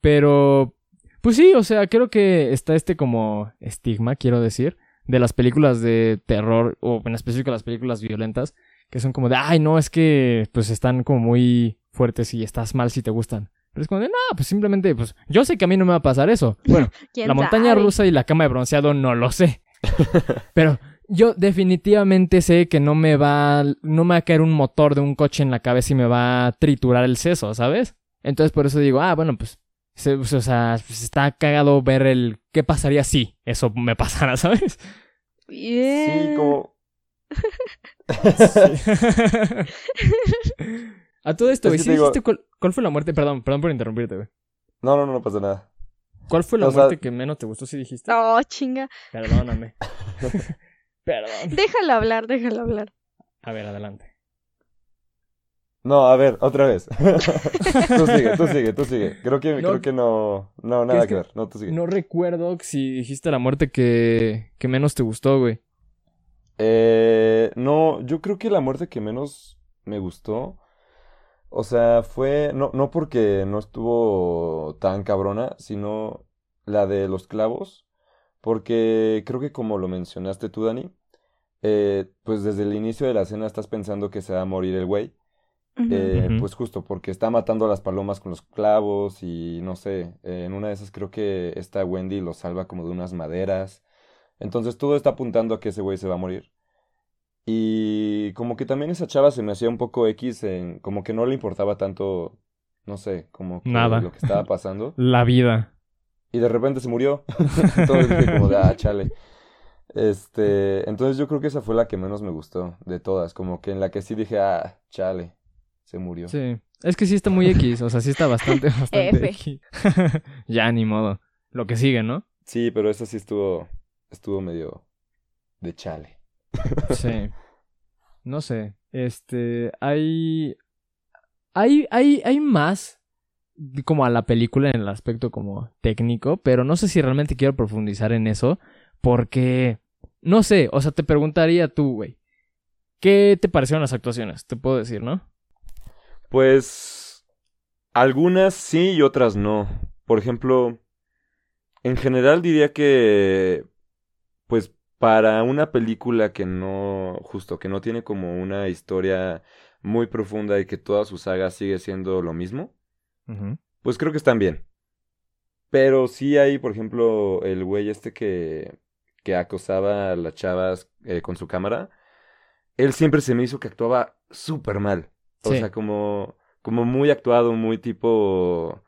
Pero, pues sí, o sea, creo que está este como estigma, quiero decir, de las películas de terror, o en específico las películas violentas, que son como de, ay, no, es que pues están como muy fuertes y estás mal si te gustan. Pero es como de, no, pues simplemente, pues yo sé que a mí no me va a pasar eso. Bueno, ¿quién la montaña sabe? rusa y la cama de bronceado no lo sé. Pero yo definitivamente sé que no me va, no me va a caer un motor de un coche en la cabeza y me va a triturar el seso, ¿sabes? Entonces por eso digo, ah, bueno, pues, se- o sea, pues está cagado ver el qué pasaría si eso me pasara, ¿sabes? Yeah. Sí, como... A todo esto, Es güey, que ¿sí digo- dijiste cuál, cuál fue la muerte? Perdón, perdón por interrumpirte, güey. No, no, no, no pasa nada. ¿Cuál fue la O sea- muerte que menos te gustó si dijiste? Oh, chinga. Perdóname. Perdón. Déjalo hablar, déjalo hablar. A ver, adelante. No, a ver, otra vez. tú sigue, tú sigue, tú sigue. Creo que No. creo que no, no, nada que ver. No, tú sigue. No recuerdo si dijiste la muerte que, que menos te gustó, güey. Eh, no, yo creo que la muerte que menos me gustó, o sea, fue, no, no porque no estuvo tan cabrona, sino la de los clavos, porque creo que como lo mencionaste tú, Dani, eh, pues desde el inicio de la escena estás pensando que se va a morir el güey. Eh. Pues justo porque está matando a las palomas con los clavos y no sé, eh, en una de esas creo que esta Wendy lo salva como de unas maderas. Entonces todo está apuntando a que ese güey se va a morir. Y como que también esa chava se me hacía un poco X, en, como que no le importaba tanto, no sé, como que Nada. lo que estaba pasando. La vida. Y de repente se murió. Entonces dije como de, ah, chale. Este, entonces yo creo que esa fue la que menos me gustó de todas, como que en la que sí dije, ah, chale, se murió. Sí. Es que sí está muy X, o sea, sí está bastante, bastante F. X. ya, ni modo. Lo que sigue, ¿no? Sí, pero esa sí estuvo, estuvo medio de chale. Sí. No sé. Este, hay... Hay, hay, hay más como a la película en el aspecto como técnico, pero no sé si realmente quiero profundizar en eso, porque, no sé, o sea, te preguntaría tú, güey, ¿qué te parecieron las actuaciones? Te puedo decir, ¿no? Pues algunas sí y otras no. Por ejemplo, en general diría que, pues para una película que no, justo, que no tiene como una historia muy profunda y que toda su saga sigue siendo lo mismo, Pues creo que están bien. Pero sí hay, por ejemplo, el güey este que, que acosaba a las chavas eh, con su cámara. Él siempre se me hizo que actuaba súper mal. O Sí. sea, como, como muy actuado, muy tipo...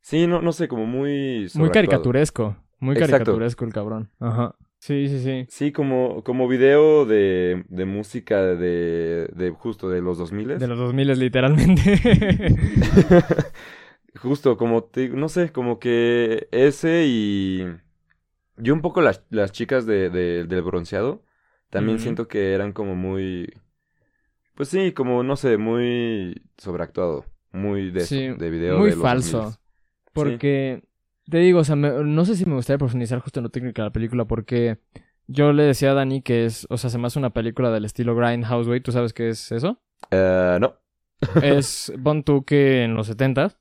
Sí, no, no sé, como muy Muy caricaturesco. Muy Exacto. caricaturesco el cabrón. Ajá. Sí, sí, sí. Sí, como, como video de, de música de, de justo de los 2000 De los 2000 literalmente. Justo, como te no sé, como que ese y... Yo un poco las, las chicas de, de- del bronceado, también siento que eran como muy... Pues sí, como, no sé, muy sobreactuado. Muy de, eso, de video muy de los falso. 2000. Porque, te digo, o sea, me- no sé si me gustaría profundizar justo en lo técnico de la película, porque yo le decía a Dani que es, o sea, se me hace una película del estilo Grindhouse, güey. ¿Tú sabes qué es eso? Eh, no. es, pon tú que en los 70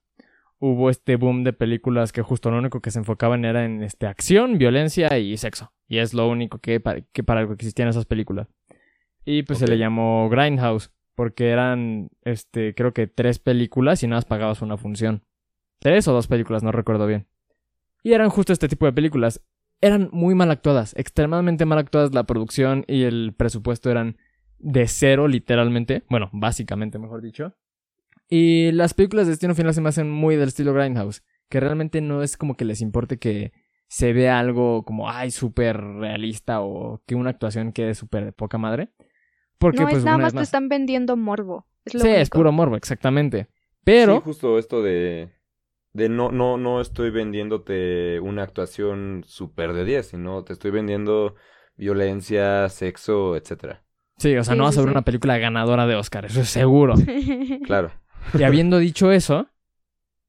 hubo este boom de películas que justo lo único que se enfocaban era en este, acción, violencia y sexo. Y es lo único que, para, que para lo que existían esas películas. Y pues se le llamó Grindhouse, porque eran, este, creo que tres películas y nada más pagabas una función. Tres o dos películas, no recuerdo bien. Y eran justo este tipo de películas. Eran muy mal actuadas, extremadamente mal actuadas. La producción y el presupuesto eran de cero, literalmente. Bueno, básicamente, mejor dicho. Y las películas de Destino Final se me hacen muy del estilo Grindhouse. Que realmente no es como que les importe que se vea algo como, ay, súper realista o que una actuación quede súper de poca madre. Porque, no, pues, es nada más te están vendiendo morbo. Es lo Sí, es puro morbo, exactamente. Pero, Sí, justo esto de... De no, no, no estoy vendiéndote una actuación súper de 10, sino te estoy vendiendo violencia, sexo, etcétera. sí, o sea, Sí, no vas sí, a ver sí. una película ganadora de Oscar, eso es seguro. Claro. y habiendo dicho eso,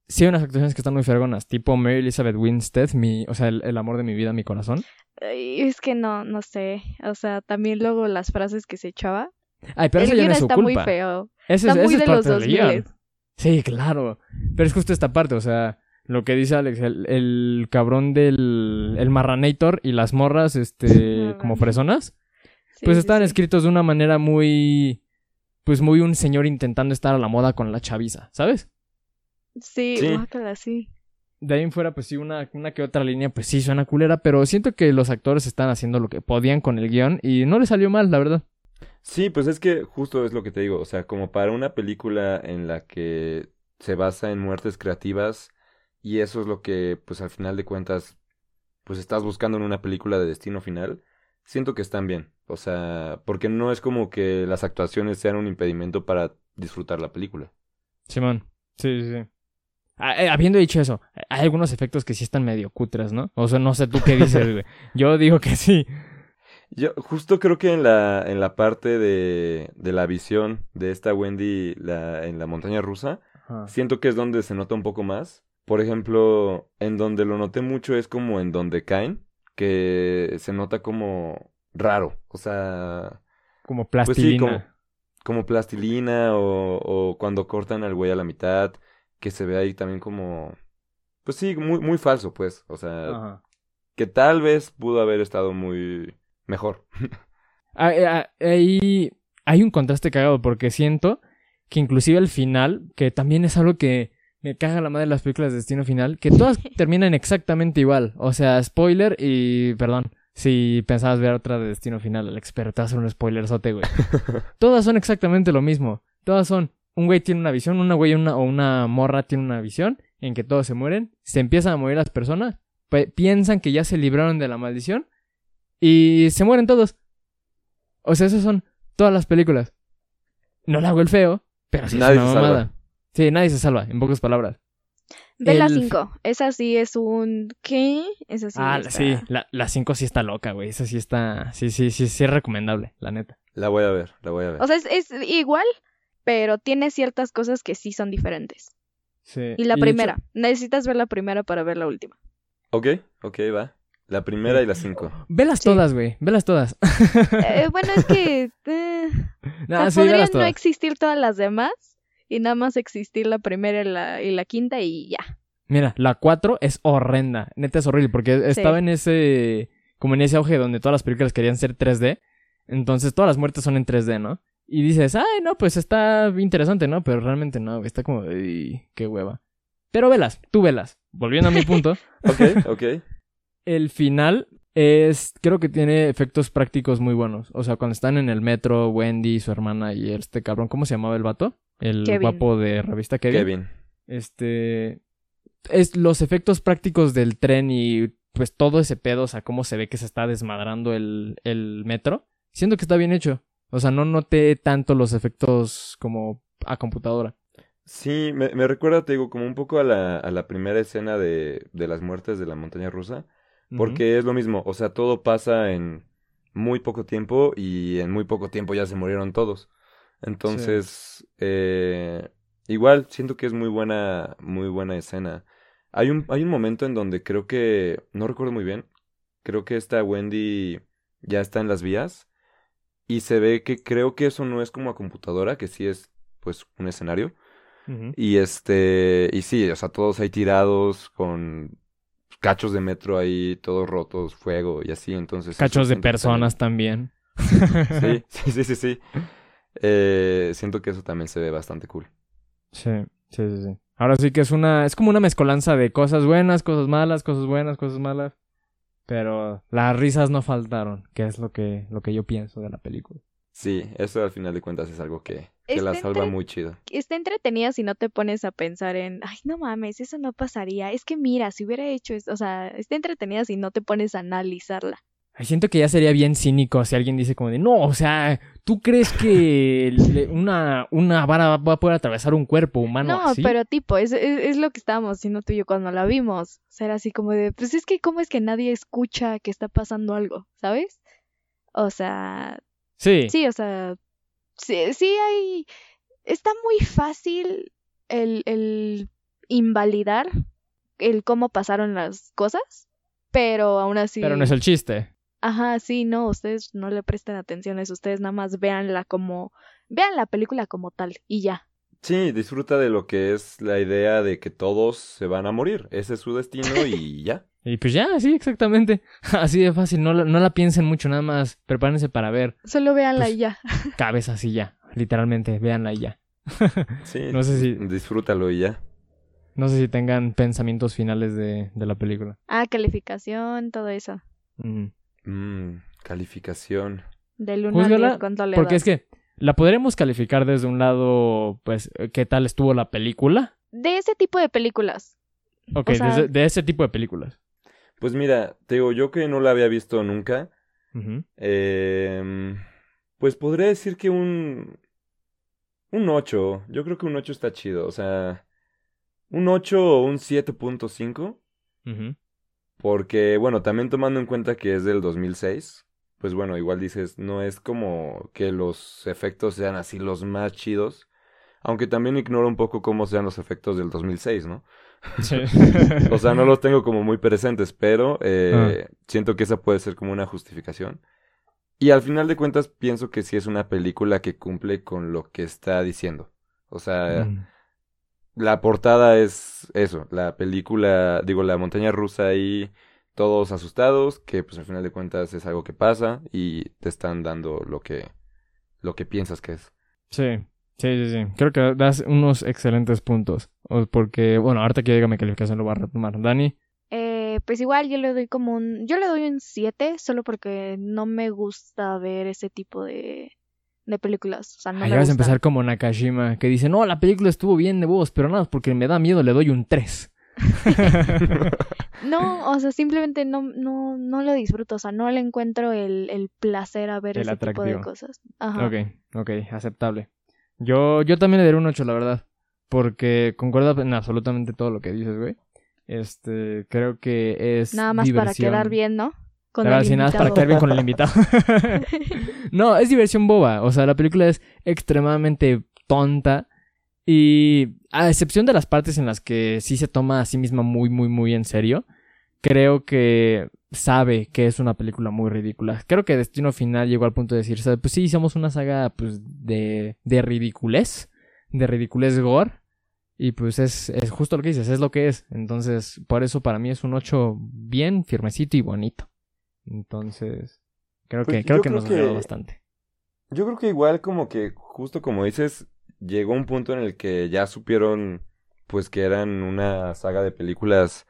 sí hay unas actuaciones que están muy fregonas, tipo Mary Elizabeth Winstead, mi, o sea, el, el amor de mi vida, mi corazón. Ay, es que no, no sé. O sea, también luego las frases que se echaba. Ay, pero el eso ya guion no es su está muy feo. Ese Está muy ese es de los parte del guion. 2000. Sí, claro. Pero es justo esta parte, o sea, lo que dice Alex, el, el cabrón del el marranator y las morras, este, como fresonas, Sí, pues sí, estaban sí. escritos de una manera muy, pues muy un señor intentando estar a la moda con la chaviza, ¿sabes? Sí, Sí. guácala, sí. De ahí en fuera, pues sí, una, una que otra línea, pues sí, suena culera, pero siento que los actores están haciendo lo que podían con el guion y no les salió mal, la verdad. Sí, pues es que justo es lo que te digo, o sea, como para una película en la que se basa en muertes creativas y eso es lo que, pues al final de cuentas, pues estás buscando en una película de destino final, siento que están bien, o sea, porque no es como que las actuaciones sean un impedimento para disfrutar la película. Simón. Sí, sí, sí. Ah, eh, habiendo dicho eso, hay algunos efectos que sí están medio cutres, ¿no? O sea, no sé tú qué dices, güey. Yo digo que sí. Yo justo creo que en la, en la parte de, de la visión de esta Wendy la, en la montaña rusa, siento que es donde se nota un poco más. Por ejemplo, en donde lo noté mucho es como en donde caen, que se nota como raro, o sea, Como pues sí, plastilina. como, como plastilina o, o cuando cortan al güey a la mitad, que se ve ahí también como, pues sí, muy, muy falso, pues, o sea, Ajá. que tal vez pudo haber estado muy mejor. Ah, eh, ah, Ahí hay un contraste cagado porque siento que inclusive al final, que también es algo que me caga la madre de las películas de Destino Final, que todas terminan exactamente igual. O sea, spoiler y perdón. Si pensabas ver otra de Destino Final, el experto hace un spoilerzote, güey. Todas son exactamente lo mismo. Todas son un güey tiene una visión, una güey una, o una morra tiene una visión en que todos se mueren, se empiezan a morir las personas, pe- piensan que ya se libraron de la maldición y se mueren todos. O sea, esas son todas las películas. No le hago el feo, pero sí Nadie es una se salva. Sí, nadie se salva, en pocas palabras. Ve la El- 5. Esa sí es un. ¿Qué? Esa sí. ah, está- sí, la, la 5 sí está loca, güey. Esa sí está. Sí, sí, sí, sí es recomendable, la neta. La voy a ver, la voy a ver. O sea, es, es igual, pero tiene ciertas cosas que sí son diferentes. Sí. Y la primera. hecho- Necesitas ver la primera para ver la última. Ok, ok, va. La primera y la cinco. Velas Sí. todas, güey. Velas todas. Eh, bueno, es que. eh, Nah, o sea, sí, podrían no existir todas las demás y nada más existir la primera y la, y la quinta y ya. Mira, la 4 es horrenda. Neta es horrible porque estaba en ese. Como en ese auge donde todas las películas querían ser 3D. Entonces todas las muertes son en 3D, ¿no? Y dices, ay, no, pues está interesante, ¿no? Pero realmente no, está como, "Ay, qué hueva. Pero velas, tú velas. Volviendo a mi punto, Ok, ok. El final es, creo que tiene efectos prácticos muy buenos. O sea, cuando están en el metro, Wendy, su hermana y este cabrón, ¿cómo se llamaba el vato? El Kevin. guapo de revista Kevin. Kevin. Este. Es los efectos prácticos del tren y pues todo ese pedo, o sea, cómo se ve que se está desmadrando el, el metro, siento que está bien hecho. O sea, no noté tanto los efectos como a computadora. Sí, me, me recuerda, te digo, como un poco a la, a la primera escena de, de las muertes de la montaña rusa, porque es lo mismo, o sea, todo pasa en muy poco tiempo y en muy poco tiempo ya se murieron todos. Entonces, eh, igual siento que es muy buena, muy buena escena. Hay un, hay un momento en donde creo que, no recuerdo muy bien, creo que esta Wendy ya está en las vías y se ve que creo que eso no es como a computadora, que sí es pues un escenario. Y este, y sí, o sea, todos ahí tirados con cachos de metro ahí, todos rotos, fuego y así, entonces. Cachos de personas también. Sí, sí, sí, sí, sí. Eh, siento que eso también se ve bastante cool. Sí, sí, sí, sí. Ahora sí que es una, es como una mezcolanza de cosas buenas, cosas malas, cosas buenas, cosas malas. Pero las risas no faltaron, que es lo que, lo que yo pienso de la película. Sí, eso al final de cuentas es algo que, que la salva muy chido. Está entretenida si no te pones a pensar en, ay, no mames, eso no pasaría. Es que mira, si hubiera hecho esto, o sea, está entretenida si no te pones a analizarla. Ay, siento que ya sería bien cínico si alguien dice como de, no, o sea, ¿tú crees que una, una vara va a poder atravesar un cuerpo humano no, pero tipo, es, es, lo que estábamos haciendo tú y yo cuando la vimos. O sea, era así como de, pues es que, ¿cómo es que nadie escucha que está pasando algo? ¿Sabes? O sea, Sí. Sí, o sea, sí, sí hay... Está muy fácil el, el invalidar el cómo pasaron las cosas, pero aún así... Pero no es el chiste. Ajá, sí, no, ustedes no le presten atención a eso, ustedes nada más véanla como... Vean la película como tal y ya. Sí, disfruta de lo que es la idea de que todos se van a morir. Ese es su destino y ya. Y pues ya, sí, exactamente. Así de fácil, no la, no la piensen mucho, nada más prepárense para ver. Solo véanla pues, y ya. Cabeza así ya, literalmente, véanla y ya. sí, no sé si... disfrútalo y ya. No sé si tengan pensamientos finales de, de la película. Ah, calificación, todo eso. Mm, calificación. Del 1 al 10, ¿cuánto le Porque es que la podremos calificar desde un lado, pues, ¿qué tal estuvo la película? De ese tipo de películas. Ok, de ese tipo de películas. Pues mira, te digo, yo que no la había visto nunca, eh, pues podría decir que un... Un 8. Yo creo que un 8 está chido. O sea, un 8 o un 7.5. Porque, bueno, también tomando en cuenta que es del 2006, pues bueno, igual dices, no es como que los efectos sean así los más chidos. Aunque también ignoro un poco cómo sean los efectos del 2006, ¿no? o sea, no los tengo como muy presentes, pero eh, ah. siento que esa puede ser como una justificación. Y al final de cuentas pienso que sí es una película que cumple con lo que está diciendo. O sea, mm. la portada es eso, la película, digo, la montaña rusa ahí, todos asustados, que pues al final de cuentas es algo que pasa y te están dando lo que, lo que piensas que es. Sí. Sí, sí, sí. Creo que das unos excelentes puntos. Porque, bueno, ahorita que llega mi calificación lo voy a retomar. Dani. Eh, pues igual yo le doy como un... Yo le doy un 7 solo porque no me gusta ver ese tipo de, de películas. O sea, no Ahí vas a empezar como Nakashima, que dice, no, la película estuvo bien de vos, pero nada, porque me da miedo, le doy un 3. no, o sea, simplemente no, no, no lo disfruto, o sea, no le encuentro el, el placer a ver ese tipo de cosas. Ajá. Ok, ok, aceptable. Yo, yo también le daré un 8, la verdad. Porque concuerda en absolutamente todo lo que dices, güey. Este, creo que es. Nada más para quedar bien, ¿no? Con nada más para quedar bien con el invitado. no, es diversión boba. O sea, la película es extremadamente tonta. Y a excepción de las partes en las que sí se toma a sí misma muy, muy, muy en serio, creo que sabe que es una película muy ridícula. Creo que Destino Final llegó al punto de decir, pues sí, hicimos una saga pues de, de ridiculez, de ridiculez gore. Y pues es, es justo lo que dices, es lo que es. Entonces, por eso para mí es un 8 bien firmecito y bonito. Entonces, creo pues que, creo que nos ayudó bastante. Yo creo que igual como que, justo como dices, llegó un punto en el que ya supieron pues que eran una saga de películas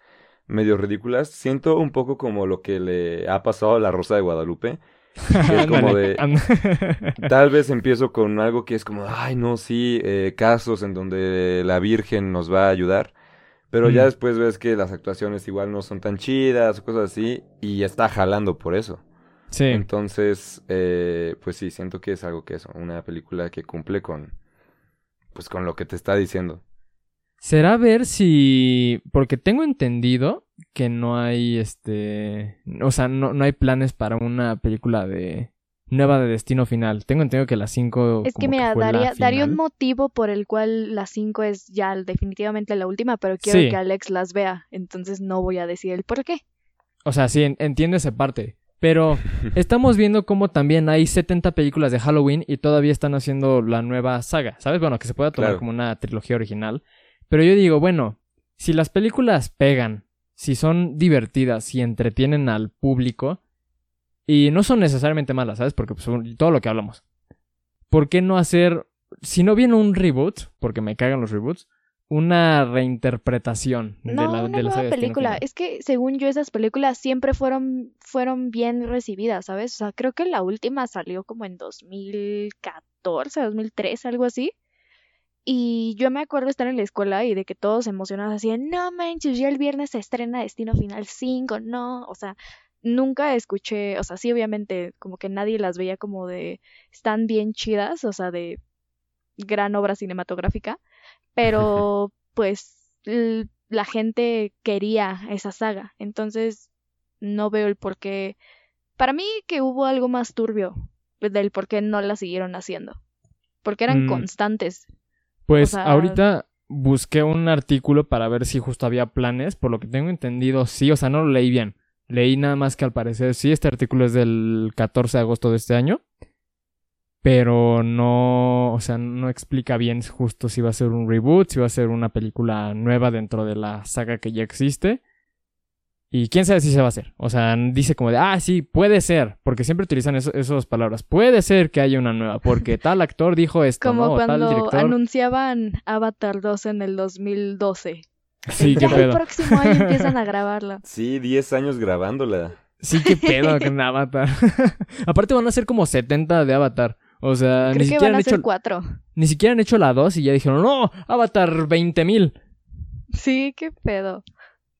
medio ridículas. Siento un poco como lo que le ha pasado a la Rosa de Guadalupe. es como de. tal vez empiezo con algo que es como, ay, no, sí, eh, casos en donde la Virgen nos va a ayudar. Pero ya Mm. después ves que las actuaciones igual no son tan chidas o cosas así, y está jalando por eso. Sí. Entonces, eh, pues sí, siento que es algo que eso, una película que cumple con, pues con lo que te está diciendo. Será ver si. Porque tengo entendido que no hay este. O sea, no, no hay planes para una película de. Nueva de destino final. Tengo entendido que la 5. Es que mira, daría, daría un motivo por el cual la 5 es ya definitivamente la última, pero quiero Sí. que Alex las vea, entonces no voy a decir el por qué. O sea, sí, en- entiendo esa parte. Pero estamos viendo cómo también hay 70 películas de Halloween y todavía están haciendo la nueva saga, ¿sabes? Bueno, que se pueda tomar Claro. como una trilogía original. Pero yo digo, bueno, si las películas pegan, si son divertidas y entretienen al público, y no son necesariamente malas, ¿sabes? Porque pues, todo lo que hablamos. ¿Por qué no hacer, si no viene un reboot, porque me cagan los reboots, una reinterpretación de la, una de la nueva película. Es que según yo esas películas siempre fueron, fueron bien recibidas, ¿sabes? O sea, creo que la última salió como en 2014, 2013, algo así. Y yo me acuerdo estar en la escuela y de que todos emocionados así, de, no manches, ya el viernes se estrena Destino Final 5, no, o sea, nunca escuché, o sea, sí, obviamente, como que nadie las veía como de, están bien chidas, o sea, de gran obra cinematográfica, pero pues la gente quería esa saga, entonces no veo el por qué, para mí que hubo algo más turbio del por qué no la siguieron haciendo, porque eran Mm. constantes. Pues sea- ahorita busqué un artículo para ver si justo había planes. Por lo que tengo entendido, sí. O sea, no lo leí bien. Leí nada más que al parecer sí. Este artículo es del 14 de agosto de este año. Pero no, o sea, no explica bien justo si va a ser un reboot, si va a ser una película nueva dentro de la saga que ya existe. Y quién sabe si se va a hacer. O sea, dice como de, ah, sí, puede ser. Porque siempre utilizan eso- esas palabras. Puede ser que haya una nueva. Porque tal actor dijo esto, Como ¿no? O tal cuando director. anunciaban Avatar 2 en el 2012. Sí, qué ya el pedo. próximo año empiezan a grabarla. Sí, 10 años grabándola. Sí, qué pedo con Avatar. Aparte van a ser como 70 de Avatar. O sea, ni Creo que siquiera, van han a ser hecho, cuatro. ni siquiera han hecho la 2 y ya dijeron, no, Avatar 20.000. Sí, qué pedo.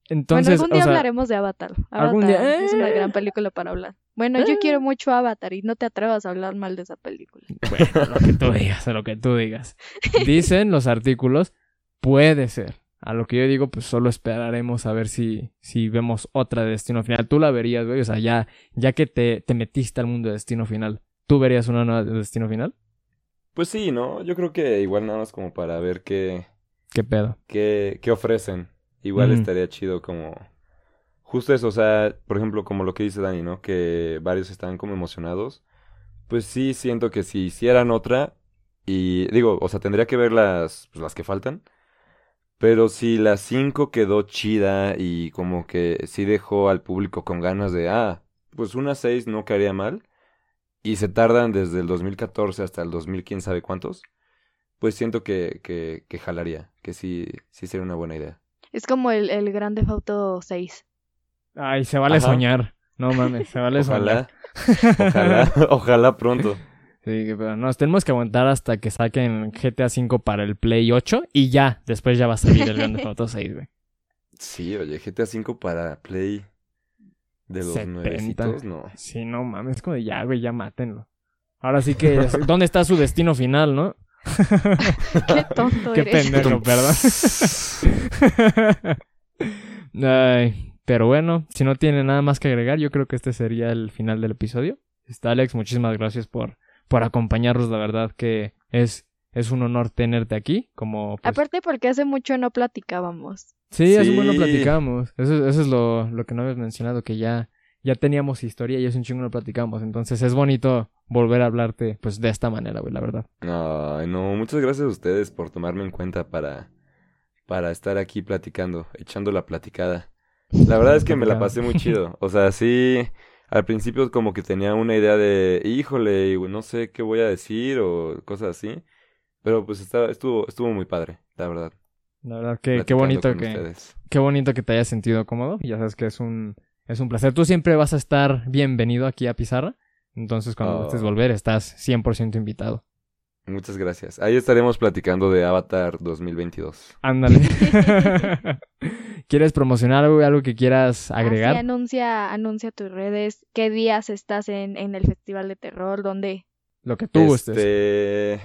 Entonces, bueno, algún día o sea, hablaremos de Avatar. Avatar algún día- es una ¡Eh! gran película para hablar. Bueno, yo ¡Eh! quiero mucho Avatar y no te atrevas a hablar mal de esa película. bueno, lo que tú digas, lo que tú digas. Dicen los artículos, puede ser. A lo que yo digo, pues solo esperaremos a ver si, si vemos otra de Destino Final. Tú la verías, güey. O sea, ya, ya que te, te metiste al mundo de Destino Final, ¿tú verías una nueva de Destino Final? Pues sí, ¿no? Yo creo que igual nada más como para ver qué, ¿Qué pedo? qué, qué ofrecen. Igual estaría chido como... Justo eso, o sea, por ejemplo, como lo que dice Dani, ¿no? Que varios están como emocionados. Pues sí, siento que si hicieran otra, y digo, o sea, tendría que ver las, pues, las que faltan. Pero si la 5 quedó chida y como que sí dejó al público con ganas de, ah, pues una 6 no quedaría mal. Y se tardan desde el 2014 hasta el 2000, quién sabe cuántos. Pues siento que, que, que jalaría, que sí, sí sería una buena idea. Es como el, el Grand Theft Auto 6. Ay, se vale Ajá. soñar. No mames, se vale soñar. Ojalá, ojalá, ojalá pronto. Sí, pero nos tenemos que aguantar hasta que saquen GTA V para el Play 8 y ya, después ya va a salir el Grand Theft Auto 6, güey. Sí, oye, GTA V para Play de los 70. nuevecitos, no. Sí, no mames, es como de ya, güey, ya mátenlo. Ahora sí que, ¿dónde está su destino final, no? Qué tonto Qué eres. pendejo, perdón. Ay, pero bueno, si no tiene nada más que agregar, yo creo que este sería el final del episodio. Está Alex, muchísimas gracias por, por acompañarnos, la verdad que es, es un honor tenerte aquí, como pues, Aparte porque hace mucho no platicábamos. Sí, hace lo Sí. platicamos. Eso, eso es lo, lo que no habías mencionado, que ya, ya teníamos historia y es un chingo lo platicamos. Entonces es bonito volver a hablarte, pues, de esta manera, güey, la verdad. Ay, no, muchas gracias a ustedes por tomarme en cuenta para, para estar aquí platicando, echando la platicada. La verdad es que me la pasé muy chido. O sea, sí, al principio como que tenía una idea de, híjole, y no sé qué voy a decir o cosas así. Pero pues estaba, estuvo, estuvo muy padre, la verdad. La verdad que qué bonito que, ustedes. qué bonito que te hayas sentido cómodo. Y ya sabes que es un, es un placer. Tú siempre vas a estar bienvenido aquí a Pizarra. Entonces cuando Oh. gustes volver, estás 100% invitado. Muchas gracias. Ahí estaremos platicando de Avatar 2022. Ándale. ¿Quieres promocionar algo, algo que quieras Así agregar? anuncia, anuncia tus redes, qué días estás en, en el Festival de Terror, dónde. Lo que tú gustes. Este,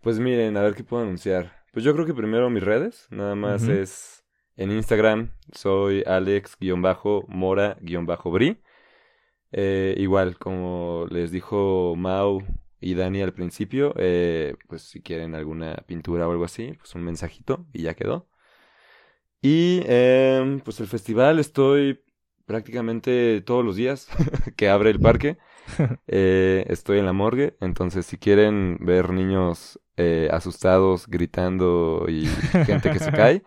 pues miren, a ver qué puedo anunciar. Pues yo creo que primero mis redes, nada más Ujú. es en Instagram, soy alex-mora-bri. Eh, igual, como les dijo Mau y Dani al principio, eh, pues si quieren alguna pintura o algo así, pues un mensajito y ya quedó. Y em, pues el festival estoy prácticamente todos los días que abre el parque. Eh, estoy en la morgue, entonces si quieren ver niños eh, asustados, gritando y gente que se cae,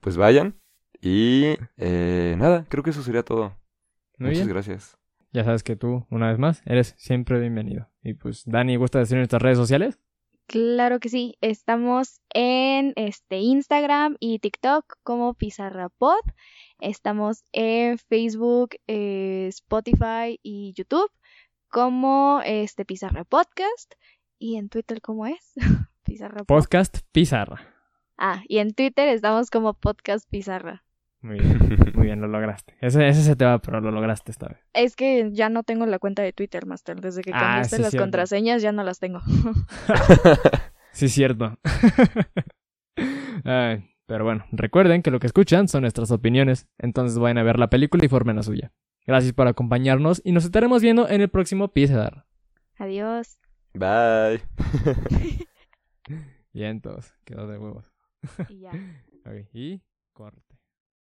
pues vayan. Y eh, nada, creo que eso sería todo. Muy Muchas bien. gracias. Ya sabes que tú, una vez más, eres siempre bienvenido. Y pues, Dani, ¿gusta decir nuestras redes sociales? Claro que sí, estamos en este Instagram y TikTok como Pizarra Pod. Estamos en Facebook, eh, Spotify y YouTube como este Pizarra Podcast. Y en Twitter, ¿cómo es? Pizarra Pod. Podcast Pizarra. Ah, y en Twitter estamos como Podcast Pizarra. Muy bien, muy bien, lo lograste. Ese, ese se te va, pero lo lograste esta vez. Es que ya no tengo la cuenta de Twitter, Master. Desde que Ah, cambiaste sí, las cierto. contraseñas ya no las tengo. Sí, cierto. Ay, pero bueno, recuerden que lo que escuchan son nuestras opiniones, entonces vayan a ver la película y formen la suya. Gracias por acompañarnos y nos estaremos viendo en el próximo Pizarra. Adiós. Bye. Bien, todos, quedó de huevos. Y ya. Ok, y corte.